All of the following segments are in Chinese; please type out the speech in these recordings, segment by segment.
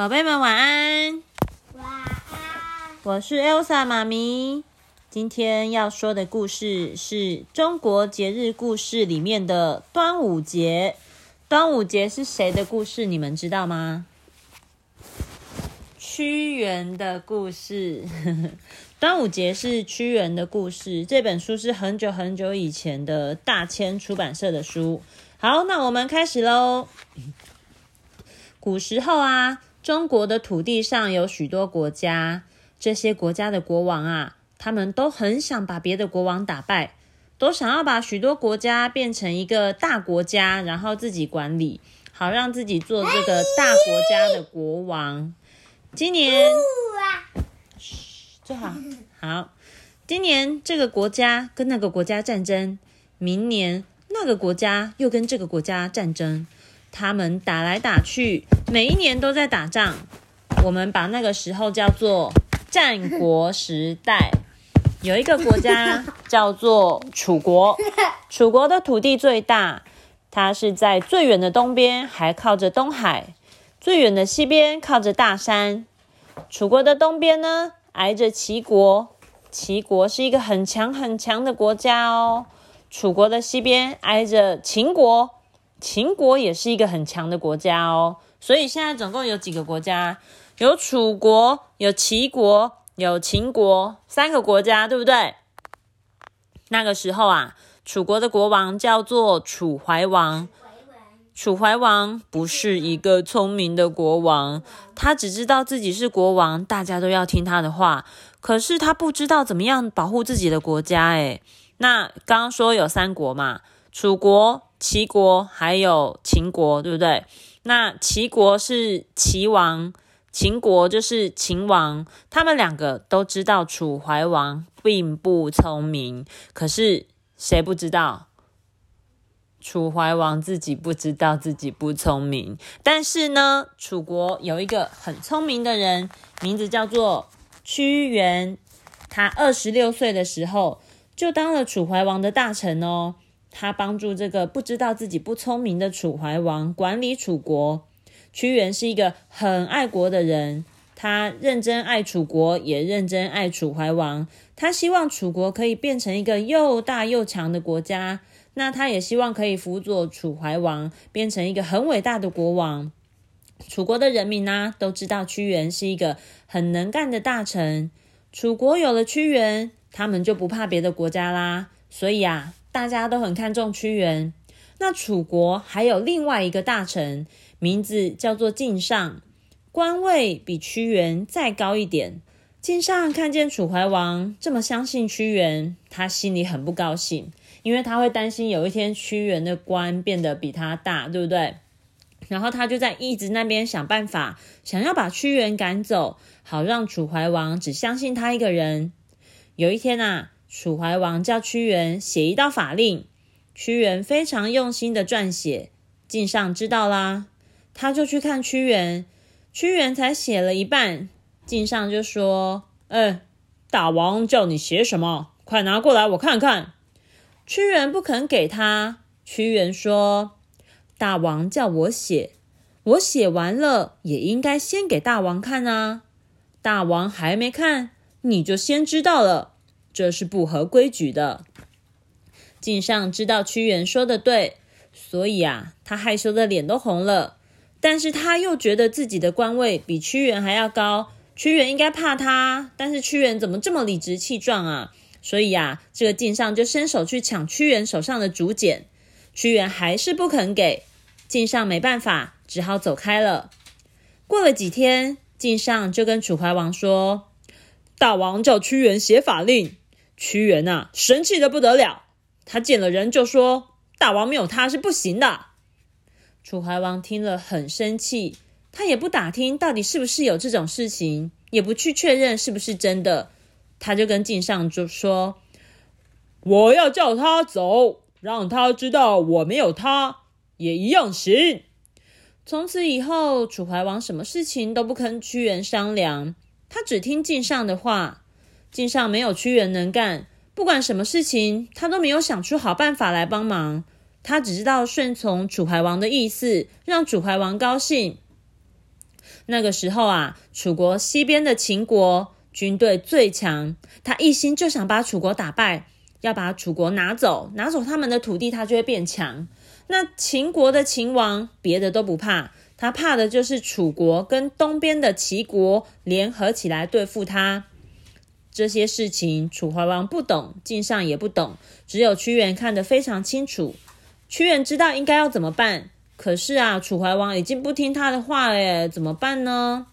宝贝们晚安，晚安。我是 Elsa 妈咪。今天要说的故事是中国节日故事里面的端午节。端午节是谁的故事？你们知道吗？屈原的故事。端午节是屈原的故事。这本书是很久很久以前的大千出版社的书。好，那我们开始喽。古时候啊，中国的土地上有许多国家，这些国家的国王啊，他们都很想把别的国王打败，都想要把许多国家变成一个大国家，然后自己管理，好让自己做这个大国家的国王。今年，嘘，坐好，好。今年这个国家跟那个国家战争，明年那个国家又跟这个国家战争。他们打来打去，每一年都在打仗。我们把那个时候叫做战国时代。有一个国家叫做楚国，楚国的土地最大，它是在最远的东边，还靠着东海；最远的西边靠着大山。楚国的东边呢，挨着齐国，齐国是一个很强很强的国家哦。楚国的西边挨着秦国。秦国也是一个很强的国家哦，所以现在总共有几个国家？有楚国、有齐国、有秦国，三个国家，对不对？那个时候啊，楚国的国王叫做楚怀王。楚怀王不是一个聪明的国王，他只知道自己是国王，大家都要听他的话。可是他不知道怎么样保护自己的国家。诶那刚刚说有三国嘛，楚国。齐国还有秦国，对不对？那齐国是齐王，秦国就是秦王。他们两个都知道楚怀王并不聪明，可是谁不知道？楚怀王自己不知道自己不聪明。但是呢，楚国有一个很聪明的人，名字叫做屈原。他二十六岁的时候就当了楚怀王的大臣哦。他帮助这个不知道自己不聪明的楚怀王管理楚国。屈原是一个很爱国的人，他认真爱楚国，也认真爱楚怀王。他希望楚国可以变成一个又大又强的国家。那他也希望可以辅佐楚怀王变成一个很伟大的国王。楚国的人民呢，都知道屈原是一个很能干的大臣。楚国有了屈原，他们就不怕别的国家啦。所以啊。大家都很看重屈原。那楚国还有另外一个大臣，名字叫做晋上，官位比屈原再高一点。晋上看见楚怀王这么相信屈原，他心里很不高兴，因为他会担心有一天屈原的官变得比他大，对不对？然后他就在一直那边想办法，想要把屈原赶走，好让楚怀王只相信他一个人。有一天啊。楚怀王叫屈原写一道法令，屈原非常用心的撰写。晋上知道啦，他就去看屈原。屈原才写了一半，晋上就说：“哎，大王叫你写什么？快拿过来我看看。”屈原不肯给他。屈原说：“大王叫我写，我写完了也应该先给大王看啊。大王还没看，你就先知道了。”这是不合规矩的。晋上知道屈原说的对，所以啊，他害羞的脸都红了。但是他又觉得自己的官位比屈原还要高，屈原应该怕他。但是屈原怎么这么理直气壮啊？所以啊，这个晋上就伸手去抢屈原手上的竹简，屈原还是不肯给。晋上没办法，只好走开了。过了几天，晋上就跟楚怀王说：“大王叫屈原写法令。”屈原呐，生气的不得了。他见了人就说：“大王没有他是不行的。”楚怀王听了很生气，他也不打听到底是不是有这种事情，也不去确认是不是真的。他就跟晋上就说：“我要叫他走，让他知道我没有他也一样行。”从此以后，楚怀王什么事情都不跟屈原商量，他只听晋上的话。晋上没有屈原能干，不管什么事情，他都没有想出好办法来帮忙。他只知道顺从楚怀王的意思，让楚怀王高兴。那个时候啊，楚国西边的秦国军队最强，他一心就想把楚国打败，要把楚国拿走，拿走他们的土地，他就会变强。那秦国的秦王别的都不怕，他怕的就是楚国跟东边的齐国联合起来对付他。这些事情楚怀王不懂，晋上也不懂，只有屈原看得非常清楚。屈原知道应该要怎么办。可是啊，楚怀王已经不听他的话了，怎么办呢？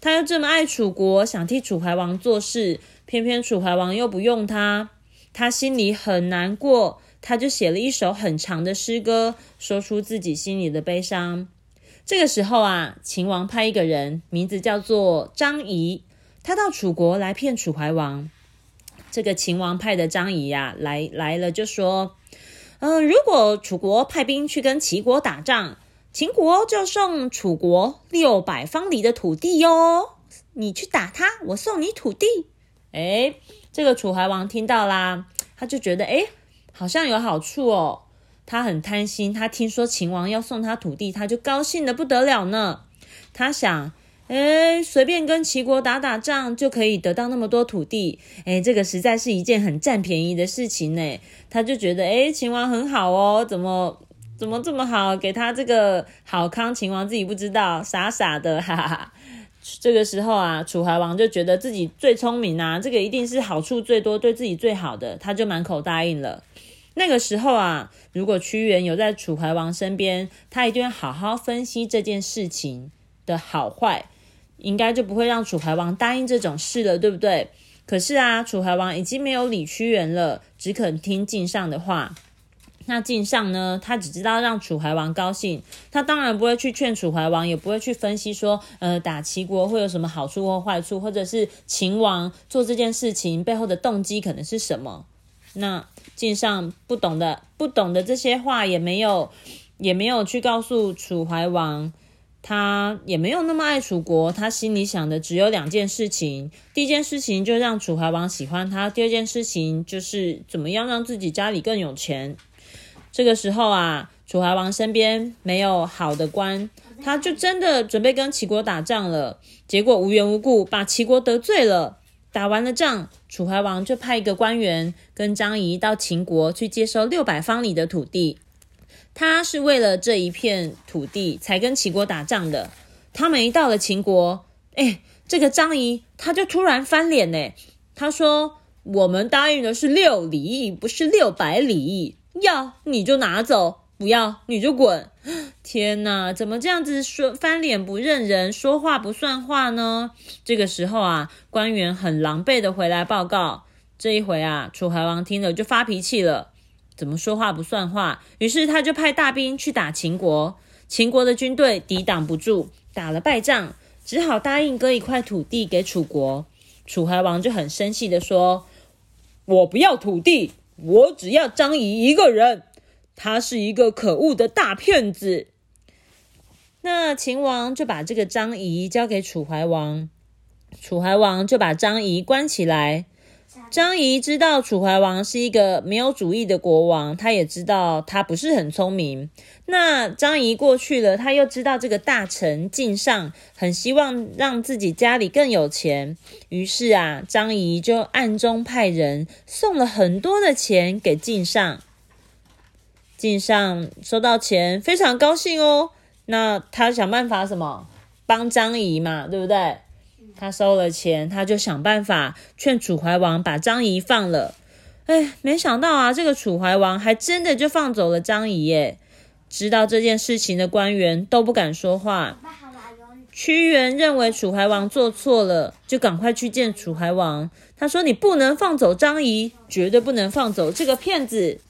他又这么爱楚国，想替楚怀王做事，偏偏楚怀王又不用他，他心里很难过。他就写了一首很长的诗歌，说出自己心里的悲伤。这个时候啊，秦王派一个人，名字叫做张仪，他到楚国来骗楚怀王。这个秦王派的张仪呀，来来了就说。嗯，如果楚国派兵去跟齐国打仗，秦国就送楚国六百方里的土地哟。你去打他，我送你土地。哎，这个楚怀王听到啦，他就觉得哎，好像有好处哦。他很贪心，他听说秦王要送他土地，他就高兴的不得了呢。他想。哎，随便跟齐国打打仗就可以得到那么多土地，哎，这个实在是一件很占便宜的事情呢。他就觉得，哎，秦王很好哦，怎么怎么这么好，给他这个好康，秦王自己不知道，傻傻的，哈哈哈。这个时候啊，楚怀王就觉得自己最聪明啊，这个一定是好处最多，对自己最好的，他就满口答应了。那个时候啊，如果屈原有在楚怀王身边，他一定会好好分析这件事情的好坏。应该就不会让楚怀王答应这种事了，对不对？可是啊，楚怀王已经没有理屈原了，只肯听晋上的话。那晋上呢？他只知道让楚怀王高兴，他当然不会去劝楚怀王，也不会去分析说，呃，打齐国会有什么好处或坏处，或者是秦王做这件事情背后的动机可能是什么。那晋上不懂的，不懂的这些话也没有，也没有去告诉楚怀王。他也没有那么爱楚国，他心里想的只有两件事情：第一件事情就让楚怀王喜欢他；第二件事情就是怎么样让自己家里更有钱。这个时候啊，楚怀王身边没有好的官，他就真的准备跟齐国打仗了。结果无缘无故把齐国得罪了。打完了仗，楚怀王就派一个官员跟张仪到秦国去接收六百方里的土地。他是为了这一片土地才跟齐国打仗的。他们一到了秦国，哎，这个张仪他就突然翻脸呢。他说：“我们答应的是六里，不是六百里。要你就拿走，不要你就滚。”天哪，怎么这样子说翻脸不认人，说话不算话呢？这个时候啊，官员很狼狈的回来报告。这一回啊，楚怀王听了就发脾气了。怎么说话不算话？于是他就派大兵去打秦国，秦国的军队抵挡不住，打了败仗，只好答应割一块土地给楚国。楚怀王就很生气的说：“我不要土地，我只要张仪一个人，他是一个可恶的大骗子。”那秦王就把这个张仪交给楚怀王，楚怀王就把张仪关起来。张仪知道楚怀王是一个没有主意的国王，他也知道他不是很聪明。那张仪过去了，他又知道这个大臣晋上很希望让自己家里更有钱，于是啊，张仪就暗中派人送了很多的钱给晋上。晋上收到钱非常高兴哦，那他想办法什么帮张仪嘛，对不对？他收了钱，他就想办法劝楚怀王把张仪放了。哎，没想到啊，这个楚怀王还真的就放走了张仪耶！知道这件事情的官员都不敢说话。屈原认为楚怀王做错了，就赶快去见楚怀王。他说：“你不能放走张仪，绝对不能放走这个骗子。”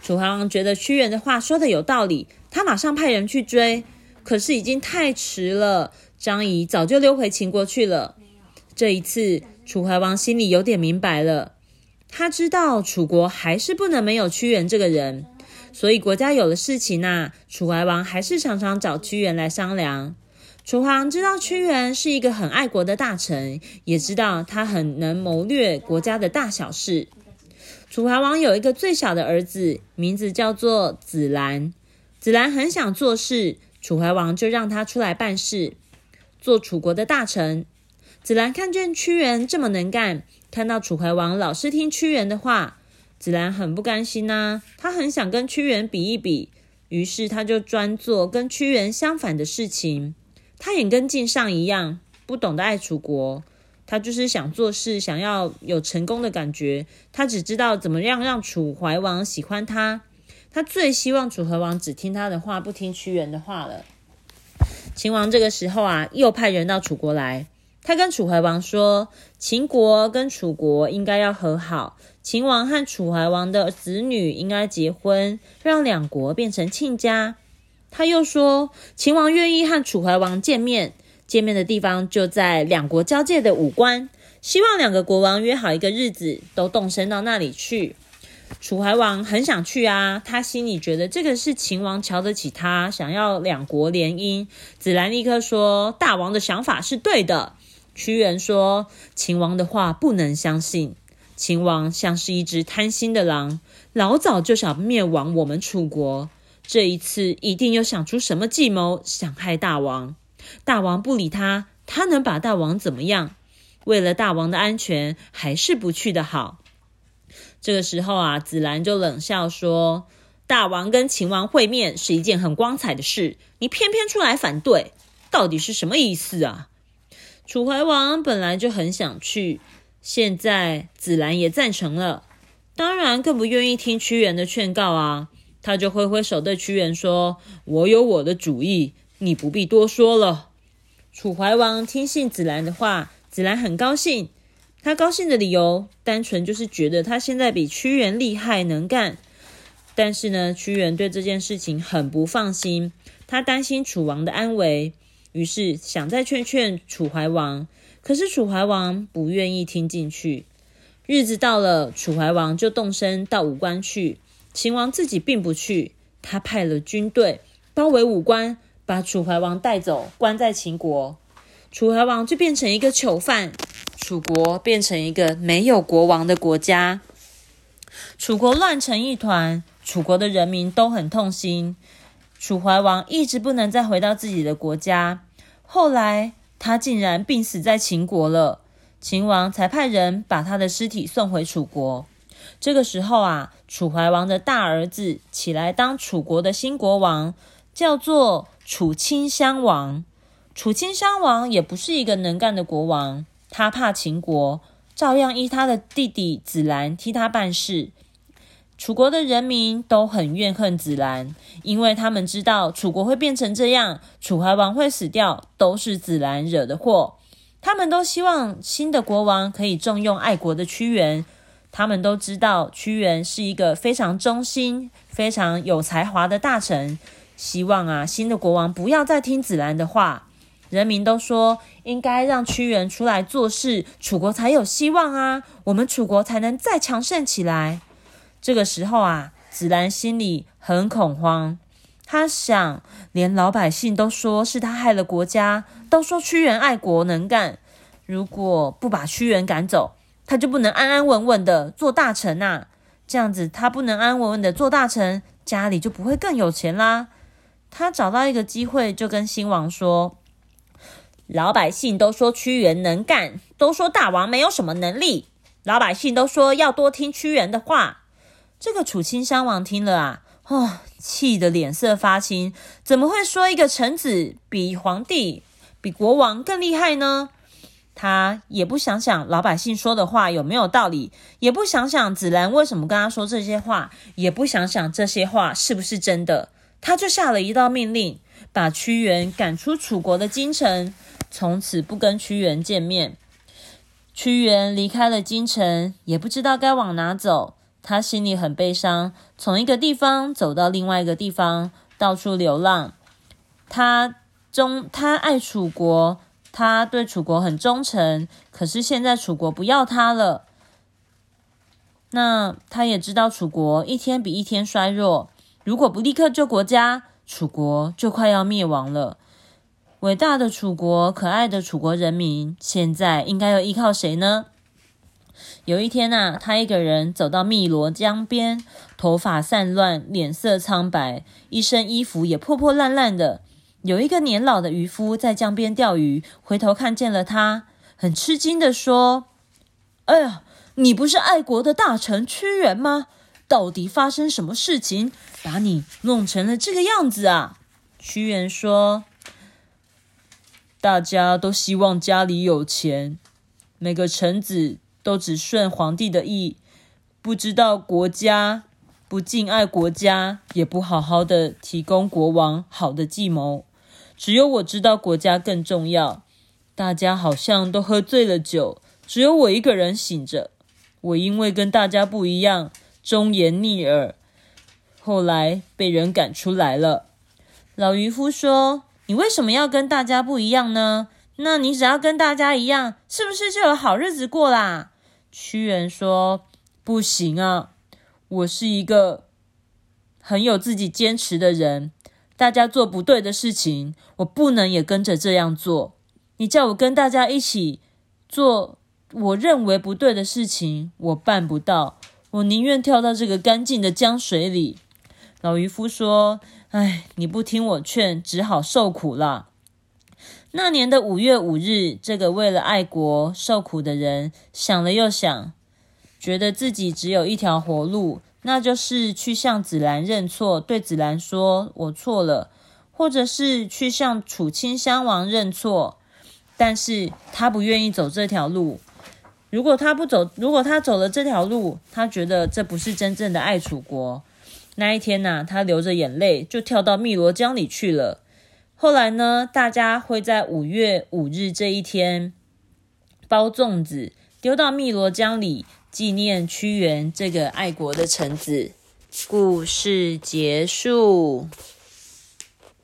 楚怀王觉得屈原的话说的有道理，他马上派人去追，可是已经太迟了。张仪早就溜回秦国去了。这一次，楚怀王心里有点明白了。他知道楚国还是不能没有屈原这个人，所以国家有了事情呐，楚怀王还是常常找屈原来商量。楚怀王知道屈原是一个很爱国的大臣，也知道他很能谋略国家的大小事。楚怀王有一个最小的儿子，名字叫做子兰。子兰很想做事，楚怀王就让他出来办事。做楚国的大臣。子兰看见屈原这么能干，看到楚怀王老是听屈原的话，子兰很不甘心呐。他很想跟屈原比一比，于是他就专做跟屈原相反的事情。他也跟晋上一样，不懂得爱楚国。他就是想做事，想要有成功的感觉。他只知道怎么样让楚怀王喜欢他。他最希望楚怀王只听他的话，不听屈原的话了。秦王这个时候啊，又派人到楚国来。他跟楚怀王说，秦国跟楚国应该要和好，秦王和楚怀王的子女应该结婚，让两国变成亲家。他又说，秦王愿意和楚怀王见面。见面的地方就在两国交界的武关，希望两个国王约好一个日子，都动身到那里去。楚怀王很想去啊，他心里觉得这个是秦王瞧得起他，想要两国联姻。子兰立刻说：“大王的想法是对的。”屈原说：“秦王的话不能相信，秦王像是一只贪心的狼，老早就想灭亡我们楚国，这一次一定又想出什么计谋，想害大王。”大王不理他，他能把大王怎么样？为了大王的安全，还是不去的好。这个时候啊，子兰就冷笑说：“大王跟秦王会面是一件很光彩的事，你偏偏出来反对，到底是什么意思啊？”楚怀王本来就很想去，现在子兰也赞成了，当然更不愿意听屈原的劝告啊。他就挥挥手对屈原说：“我有我的主意。”你不必多说了。楚怀王听信子兰的话，子兰很高兴。他高兴的理由，单纯就是觉得他现在比屈原厉害能干。但是呢，屈原对这件事情很不放心，他担心楚王的安危，于是想再劝劝楚怀王。可是楚怀王不愿意听进去。日子到了，楚怀王就动身到武关去。秦王自己并不去，他派了军队包围武关。把楚怀王带走，关在秦国，楚怀王就变成一个囚犯，楚国变成一个没有国王的国家，楚国乱成一团，楚国的人民都很痛心。楚怀王一直不能再回到自己的国家，后来他竟然病死在秦国了，秦王才派人把他的尸体送回楚国。这个时候啊，楚怀王的大儿子起来当楚国的新国王，叫做。楚顷襄王，楚顷襄王也不是一个能干的国王，他怕秦国，照样依他的弟弟子兰替他办事。楚国的人民都很怨恨子兰，因为他们知道楚国会变成这样，楚怀王会死掉，都是子兰惹的祸。他们都希望新的国王可以重用爱国的屈原。他们都知道屈原是一个非常忠心、非常有才华的大臣。希望啊，新的国王不要再听子兰的话。人民都说应该让屈原出来做事，楚国才有希望啊，我们楚国才能再强盛起来。这个时候啊，子兰心里很恐慌。他想，连老百姓都说是他害了国家，都说屈原爱国能干。如果不把屈原赶走，他就不能安安稳稳的做大臣呐。这样子，他不能安安稳稳的做大臣，家里就不会更有钱啦。他找到一个机会，就跟新王说：“老百姓都说屈原能干，都说大王没有什么能力。老百姓都说要多听屈原的话。”这个楚顷襄王听了啊，哦，气得脸色发青。怎么会说一个臣子比皇帝、比国王更厉害呢？他也不想想老百姓说的话有没有道理，也不想想子兰为什么跟他说这些话，也不想想这些话是不是真的。他就下了一道命令，把屈原赶出楚国的京城，从此不跟屈原见面。屈原离开了京城，也不知道该往哪走。他心里很悲伤，从一个地方走到另外一个地方，到处流浪。他忠，他爱楚国，他对楚国很忠诚。可是现在楚国不要他了，那他也知道楚国一天比一天衰弱。如果不立刻救国家，楚国就快要灭亡了。伟大的楚国，可爱的楚国人民，现在应该要依靠谁呢？有一天呐，他一个人走到汨罗江边，头发散乱，脸色苍白，一身衣服也破破烂烂的。有一个年老的渔夫在江边钓鱼，回头看见了他，很吃惊的说：“哎呀，你不是爱国的大臣屈原吗？到底发生什么事情，把你弄成了这个样子啊？”屈原说：“大家都希望家里有钱，每个臣子都只顺皇帝的意，不知道国家。”不敬爱国家，也不好好的提供国王好的计谋。只有我知道国家更重要。大家好像都喝醉了酒，只有我一个人醒着。我因为跟大家不一样，忠言逆耳，后来被人赶出来了。老渔夫说：“你为什么要跟大家不一样呢？那你只要跟大家一样，是不是就有好日子过啦？”屈原说：“不行啊。”我是一个很有自己坚持的人，大家做不对的事情，我不能也跟着这样做。你叫我跟大家一起做我认为不对的事情，我办不到。我宁愿跳到这个干净的江水里。老渔夫说：“哎，你不听我劝，只好受苦了。”那年的五月五日，这个为了爱国受苦的人想了又想。觉得自己只有一条活路，那就是去向子兰认错，对子兰说“我错了”，或者是去向楚顷襄王认错。但是他不愿意走这条路。如果他不走，如果他走了这条路，他觉得这不是真正的爱楚国。那一天呢，他流着眼泪就跳到汨罗江里去了。后来呢，大家会在五月五日这一天包粽子丢到汨罗江里。纪念屈原这个爱国的臣子，故事结束。